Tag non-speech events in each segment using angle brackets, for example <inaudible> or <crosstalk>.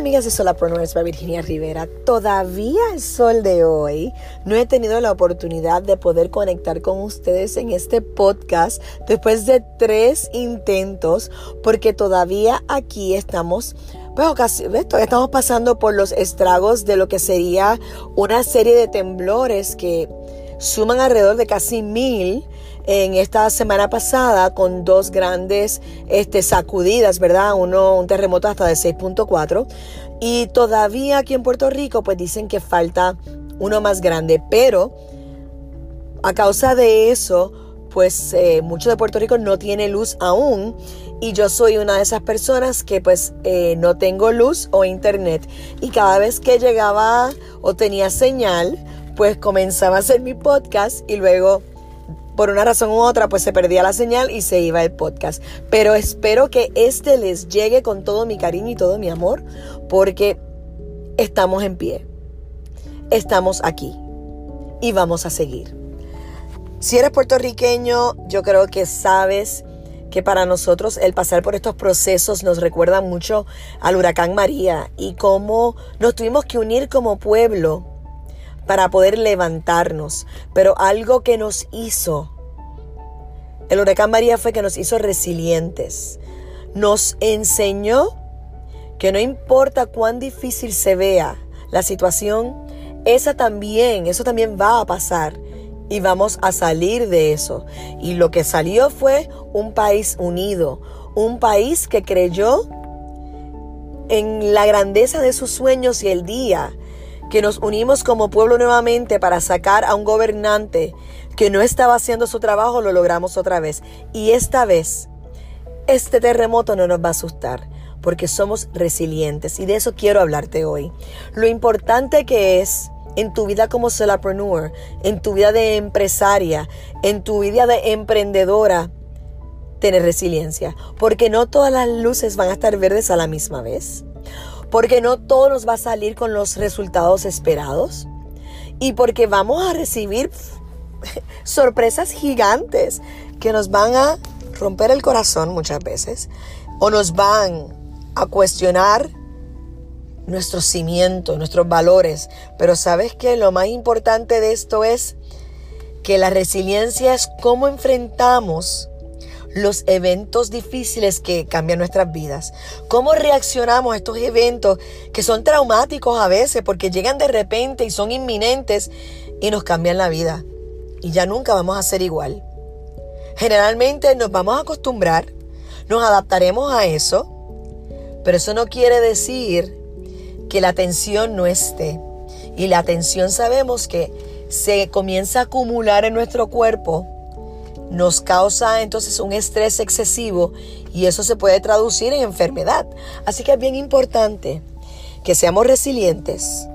Amigas de Solapreneurs by Virginia Rivera. Todavía el sol de hoy no he tenido la oportunidad de poder conectar con ustedes en este podcast después de tres intentos porque todavía aquí estamos pues estamos pasando por los estragos de lo que sería una serie de temblores que suman alrededor de casi mil en esta semana pasada con dos grandes este, sacudidas, ¿verdad? Uno, un terremoto hasta de 6.4 y todavía aquí en Puerto Rico pues dicen que falta uno más grande, pero a causa de eso pues eh, mucho de Puerto Rico no tiene luz aún. Y yo soy una de esas personas que pues eh, no tengo luz o internet. Y cada vez que llegaba o tenía señal pues comenzaba a hacer mi podcast y luego por una razón u otra, pues se perdía la señal y se iba el podcast. Pero espero que este les llegue con todo mi cariño y todo mi amor, porque estamos en pie. Estamos aquí y vamos a seguir. Si eres puertorriqueño, yo creo que sabes que para nosotros el pasar por estos procesos nos recuerda mucho al huracán María y cómo nos tuvimos que unir como pueblo para poder levantarnos. Pero algo que nos hizo, el huracán María fue que nos hizo resilientes. Nos enseñó que no importa cuán difícil se vea la situación, esa también, eso también va a pasar y vamos a salir de eso. Y lo que salió fue un país unido, un país que creyó en la grandeza de sus sueños y el día que nos unimos como pueblo nuevamente para sacar a un gobernante que no estaba haciendo su trabajo, lo logramos otra vez. Y esta vez, este terremoto no nos va a asustar porque somos resilientes y de eso quiero hablarte hoy. Lo importante que es en tu vida como solopreneur, en tu vida de empresaria, en tu vida de emprendedora, tener resiliencia, porque no todas las luces van a estar verdes a la misma vez porque no todo nos va a salir con los resultados esperados y porque vamos a recibir <laughs> sorpresas gigantes que nos van a romper el corazón muchas veces o nos van a cuestionar nuestros cimientos, nuestros valores. Pero sabes que lo más importante de esto es que la resiliencia es cómo enfrentamos los eventos difíciles que cambian nuestras vidas. ¿Cómo reaccionamos a estos eventos que son traumáticos a veces porque llegan de repente y son inminentes y nos cambian la vida? Y ya nunca vamos a ser igual. Generalmente nos vamos a acostumbrar, nos adaptaremos a eso, pero eso no quiere decir que la tensión no esté. Y la tensión sabemos que se comienza a acumular en nuestro cuerpo nos causa entonces un estrés excesivo y eso se puede traducir en enfermedad. Así que es bien importante que seamos resilientes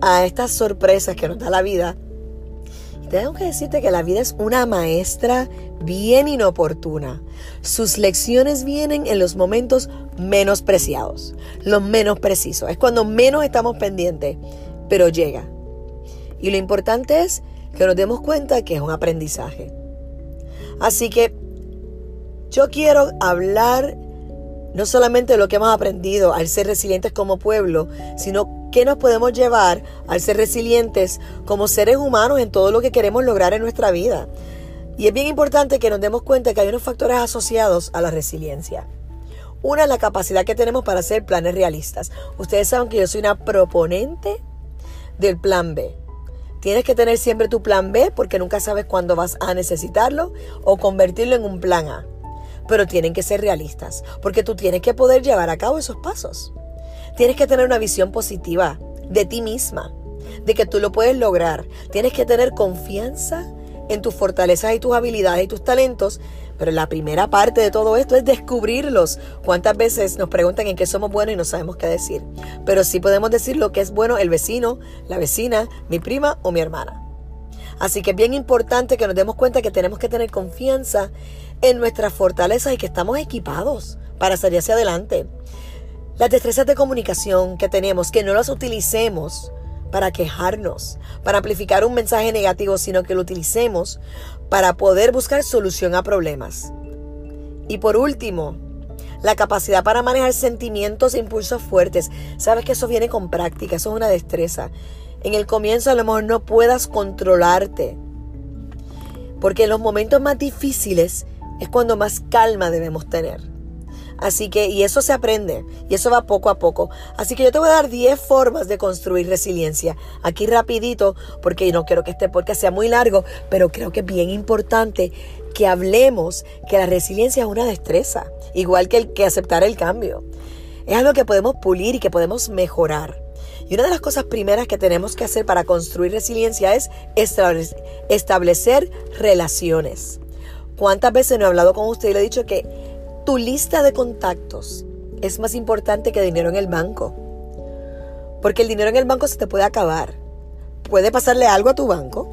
a estas sorpresas que nos da la vida. Y tengo que decirte que la vida es una maestra bien inoportuna. Sus lecciones vienen en los momentos menos preciados, los menos precisos. Es cuando menos estamos pendientes, pero llega. Y lo importante es que nos demos cuenta que es un aprendizaje. Así que yo quiero hablar no solamente de lo que hemos aprendido al ser resilientes como pueblo, sino qué nos podemos llevar al ser resilientes como seres humanos en todo lo que queremos lograr en nuestra vida. Y es bien importante que nos demos cuenta que hay unos factores asociados a la resiliencia. Una es la capacidad que tenemos para hacer planes realistas. Ustedes saben que yo soy una proponente del plan B. Tienes que tener siempre tu plan B porque nunca sabes cuándo vas a necesitarlo o convertirlo en un plan A. Pero tienen que ser realistas porque tú tienes que poder llevar a cabo esos pasos. Tienes que tener una visión positiva de ti misma, de que tú lo puedes lograr. Tienes que tener confianza en tus fortalezas y tus habilidades y tus talentos pero la primera parte de todo esto es descubrirlos. ¿Cuántas veces nos preguntan en qué somos buenos y no sabemos qué decir? Pero sí podemos decir lo que es bueno el vecino, la vecina, mi prima o mi hermana. Así que es bien importante que nos demos cuenta que tenemos que tener confianza en nuestras fortalezas y que estamos equipados para salir hacia adelante. Las destrezas de comunicación que tenemos, que no las utilicemos para quejarnos, para amplificar un mensaje negativo, sino que lo utilicemos para poder buscar solución a problemas. Y por último, la capacidad para manejar sentimientos e impulsos fuertes. Sabes que eso viene con práctica, eso es una destreza. En el comienzo a lo mejor no puedas controlarte, porque en los momentos más difíciles es cuando más calma debemos tener. Así que, y eso se aprende, y eso va poco a poco. Así que yo te voy a dar 10 formas de construir resiliencia. Aquí rapidito, porque no quiero que este podcast sea muy largo, pero creo que es bien importante que hablemos que la resiliencia es una destreza, igual que, el, que aceptar el cambio. Es algo que podemos pulir y que podemos mejorar. Y una de las cosas primeras que tenemos que hacer para construir resiliencia es establecer relaciones. ¿Cuántas veces no he hablado con usted y le he dicho que tu lista de contactos es más importante que dinero en el banco. Porque el dinero en el banco se te puede acabar. Puede pasarle algo a tu banco.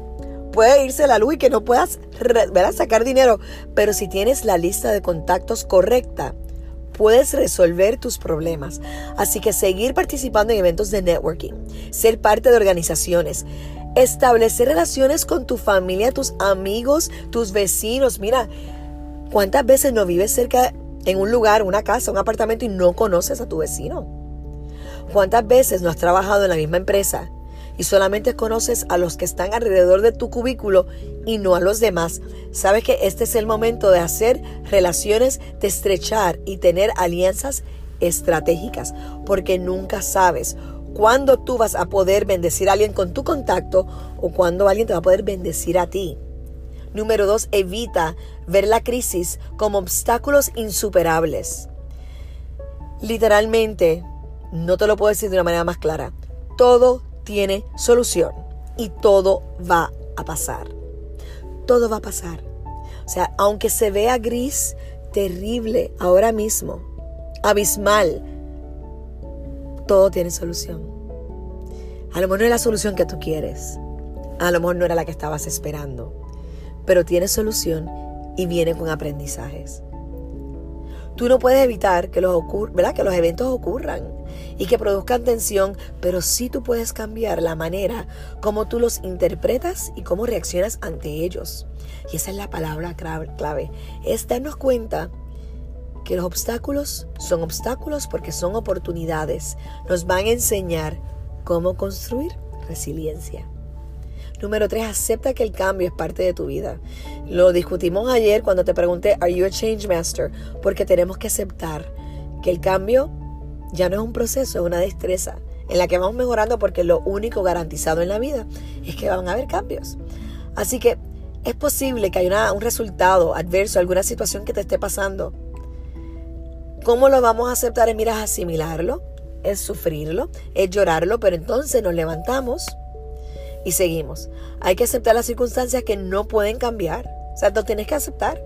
Puede irse la luz y que no puedas sacar dinero. Pero si tienes la lista de contactos correcta, puedes resolver tus problemas. Así que seguir participando en eventos de networking, ser parte de organizaciones, establecer relaciones con tu familia, tus amigos, tus vecinos. Mira, ¿Cuántas veces no vives cerca en un lugar, una casa, un apartamento y no conoces a tu vecino? ¿Cuántas veces no has trabajado en la misma empresa y solamente conoces a los que están alrededor de tu cubículo y no a los demás? Sabes que este es el momento de hacer relaciones, de estrechar y tener alianzas estratégicas, porque nunca sabes cuándo tú vas a poder bendecir a alguien con tu contacto o cuándo alguien te va a poder bendecir a ti. Número dos, evita ver la crisis como obstáculos insuperables. Literalmente, no te lo puedo decir de una manera más clara, todo tiene solución y todo va a pasar. Todo va a pasar. O sea, aunque se vea gris, terrible ahora mismo, abismal, todo tiene solución. A lo mejor no es la solución que tú quieres. A lo mejor no era la que estabas esperando pero tiene solución y viene con aprendizajes. Tú no puedes evitar que los, ¿verdad? que los eventos ocurran y que produzcan tensión, pero sí tú puedes cambiar la manera como tú los interpretas y cómo reaccionas ante ellos. Y esa es la palabra clave, es darnos cuenta que los obstáculos son obstáculos porque son oportunidades. Nos van a enseñar cómo construir resiliencia. Número tres, acepta que el cambio es parte de tu vida. Lo discutimos ayer cuando te pregunté, ¿Are you a change master? Porque tenemos que aceptar que el cambio ya no es un proceso, es una destreza en la que vamos mejorando porque lo único garantizado en la vida es que van a haber cambios. Así que es posible que haya un resultado adverso, alguna situación que te esté pasando. ¿Cómo lo vamos a aceptar? Es, mira, asimilarlo, es sufrirlo, es llorarlo, pero entonces nos levantamos y seguimos. Hay que aceptar las circunstancias que no pueden cambiar. O sea, lo tienes que aceptar.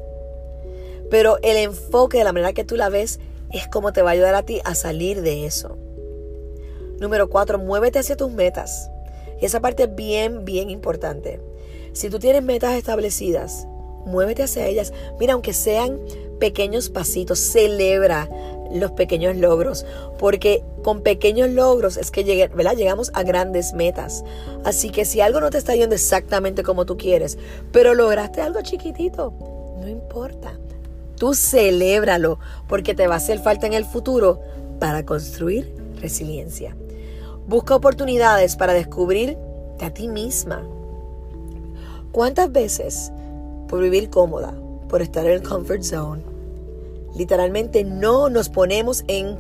Pero el enfoque de la manera que tú la ves es como te va a ayudar a ti a salir de eso. Número cuatro, muévete hacia tus metas. Y esa parte es bien, bien importante. Si tú tienes metas establecidas, muévete hacia ellas. Mira, aunque sean pequeños pasitos, celebra los pequeños logros, porque con pequeños logros es que llegamos a grandes metas. Así que si algo no te está yendo exactamente como tú quieres, pero lograste algo chiquitito, no importa. Tú celébralo, porque te va a hacer falta en el futuro para construir resiliencia. Busca oportunidades para descubrirte a ti misma. ¿Cuántas veces por vivir cómoda, por estar en el comfort zone, literalmente no nos ponemos en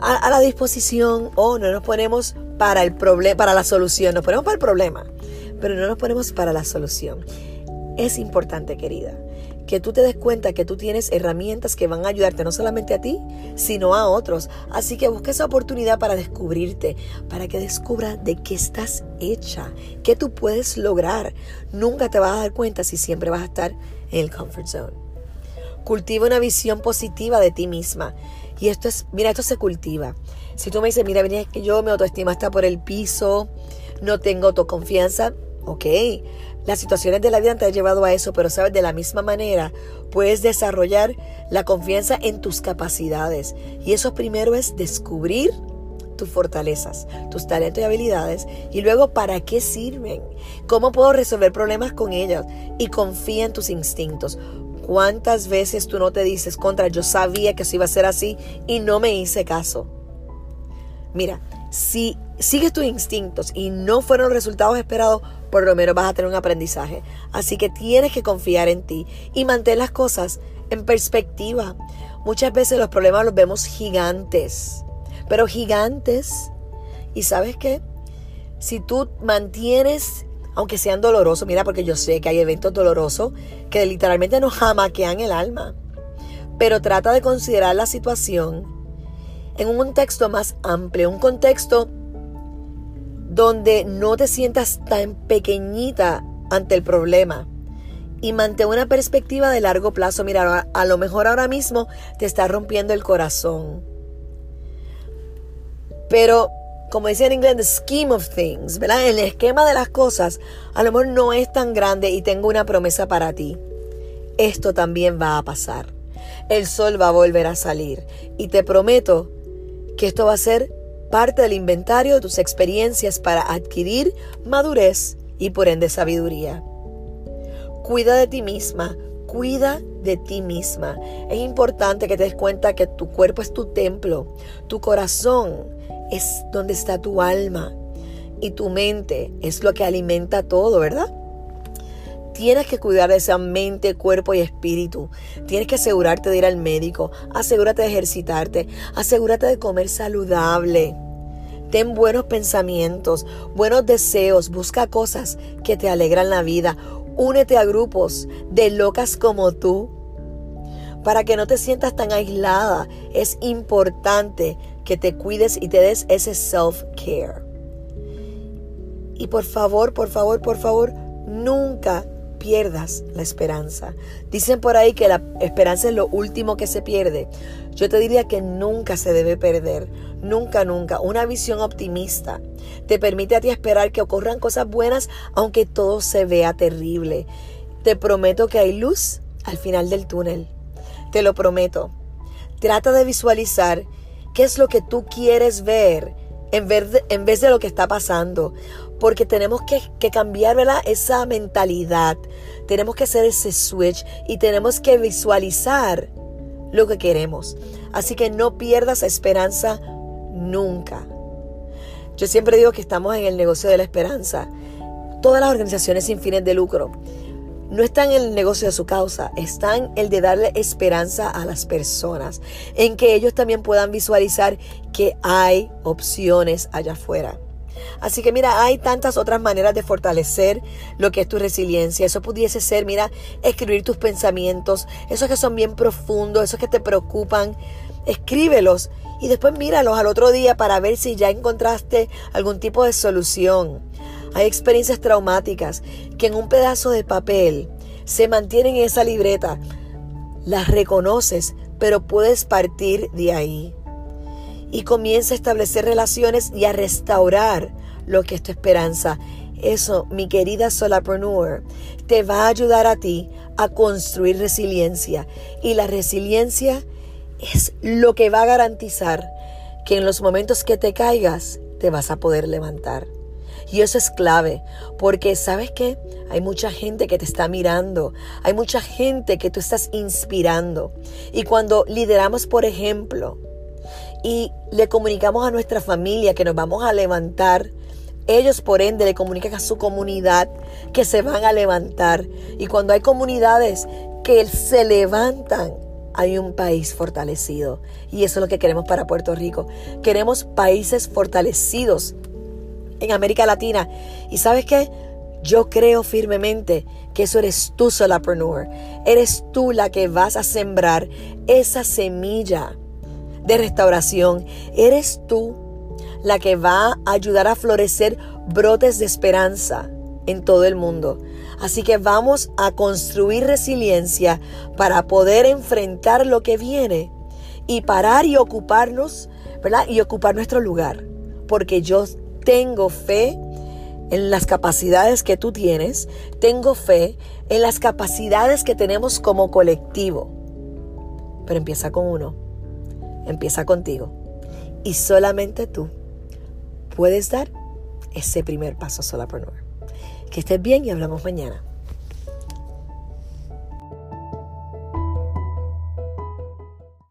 a, la disposición o no nos ponemos para el problema, para la solución, nos ponemos para el problema, pero no nos ponemos para la solución. Es importante, querida, que tú te des cuenta que tú tienes herramientas que van a ayudarte no solamente a ti, sino a otros. Así que busca esa oportunidad para descubrirte, para que descubras de qué estás hecha, qué tú puedes lograr. Nunca te vas a dar cuenta si siempre vas a estar en el comfort zone. Cultiva una visión positiva de ti misma. Y esto es, mira, esto se cultiva. Si tú me dices, mira, es que yo mi autoestima está por el piso, no tengo autoconfianza, ok. Las situaciones de la vida te han llevado a eso, pero sabes, de la misma manera puedes desarrollar la confianza en tus capacidades. Y eso primero es descubrir tus fortalezas, tus talentos y habilidades y luego para qué sirven, cómo puedo resolver problemas con ellas y confía en tus instintos ¿Cuántas veces tú no te dices contra, yo sabía que eso iba a ser así y no me hice caso? Mira, si sigues tus instintos y no fueron los resultados esperados, por lo menos vas a tener un aprendizaje. Así que tienes que confiar en ti y mantén las cosas en perspectiva. Muchas veces los problemas los vemos gigantes, pero gigantes. ¿Y sabes qué? Si tú mantienes, aunque sean dolorosos, mira, porque yo sé que hay eventos dolorosos que literalmente nos jamaquean el alma, pero trata de considerar la situación en un contexto más amplio, un contexto donde no te sientas tan pequeñita ante el problema y mantén una perspectiva de largo plazo. Mira, a lo mejor ahora mismo te está rompiendo el corazón. Pero, como decía en inglés, the scheme of things, ¿verdad? El esquema de las cosas a lo mejor no es tan grande y tengo una promesa para ti. Esto también va a pasar. El sol va a volver a salir. Y te prometo que esto va a ser parte del inventario de tus experiencias para adquirir madurez y por ende sabiduría. Cuida de ti misma, cuida de ti misma. Es importante que te des cuenta que tu cuerpo es tu templo, tu corazón es donde está tu alma y tu mente es lo que alimenta todo, ¿verdad? Tienes que cuidar de esa mente, cuerpo y espíritu. Tienes que asegurarte de ir al médico, asegúrate de ejercitarte, asegúrate de comer saludable. Ten buenos pensamientos, buenos deseos, busca cosas que te alegran la vida. Únete a grupos de locas como tú para que no te sientas tan aislada. Es importante que te cuides y te des ese self-care. Y por favor, por favor, por favor, nunca pierdas la esperanza. Dicen por ahí que la esperanza es lo último que se pierde. Yo te diría que nunca se debe perder. Nunca, nunca. Una visión optimista te permite a ti esperar que ocurran cosas buenas aunque todo se vea terrible. Te prometo que hay luz al final del túnel. Te lo prometo. Trata de visualizar qué es lo que tú quieres ver en vez de, en vez de lo que está pasando porque tenemos que, cambiar esa mentalidad, tenemos que hacer ese switch y tenemos que visualizar lo que queremos. Así que no pierdas esperanza nunca. Yo siempre digo que estamos en el negocio de la esperanza. Todas las organizaciones sin fines de lucro no están en el negocio de su causa, están el de darle esperanza a las personas, en que ellos también puedan visualizar que hay opciones allá afuera. Así que mira, hay tantas otras maneras de fortalecer lo que es tu resiliencia. Eso pudiese ser, mira, escribir tus pensamientos, esos que son bien profundos, esos que te preocupan, escríbelos y después míralos al otro día para ver si ya encontraste algún tipo de solución. Hay experiencias traumáticas que en un pedazo de papel se mantienen en esa libreta. Las reconoces, pero puedes partir de ahí y comienza a establecer relaciones y a restaurar lo que es tu esperanza. Eso, mi querida solapreneur, te va a ayudar a ti a construir resiliencia. Y la resiliencia es lo que va a garantizar que en los momentos que te caigas te vas a poder levantar. Y eso es clave, porque sabes que hay mucha gente que te está mirando, hay mucha gente que tú estás inspirando. Y cuando lideramos, por ejemplo, y le comunicamos a nuestra familia que nos vamos a levantar, ellos por ende le comunican a su comunidad que se van a levantar. Y cuando hay comunidades que se levantan, hay un país fortalecido. Y eso es lo que queremos para Puerto Rico. Queremos países fortalecidos en América Latina. Y sabes qué? Yo creo firmemente que eso eres tú, solapreneur. Eres tú la que vas a sembrar esa semilla de restauración. Eres tú la que va a ayudar a florecer brotes de esperanza en todo el mundo. Así que vamos a construir resiliencia para poder enfrentar lo que viene y parar y ocuparnos, ¿verdad? Y ocupar nuestro lugar. Porque yo tengo fe en las capacidades que tú tienes, tengo fe en las capacidades que tenemos como colectivo. Pero empieza con uno. Empieza contigo. Y solamente tú puedes dar ese primer paso solapreneur. Que estés bien y hablamos mañana.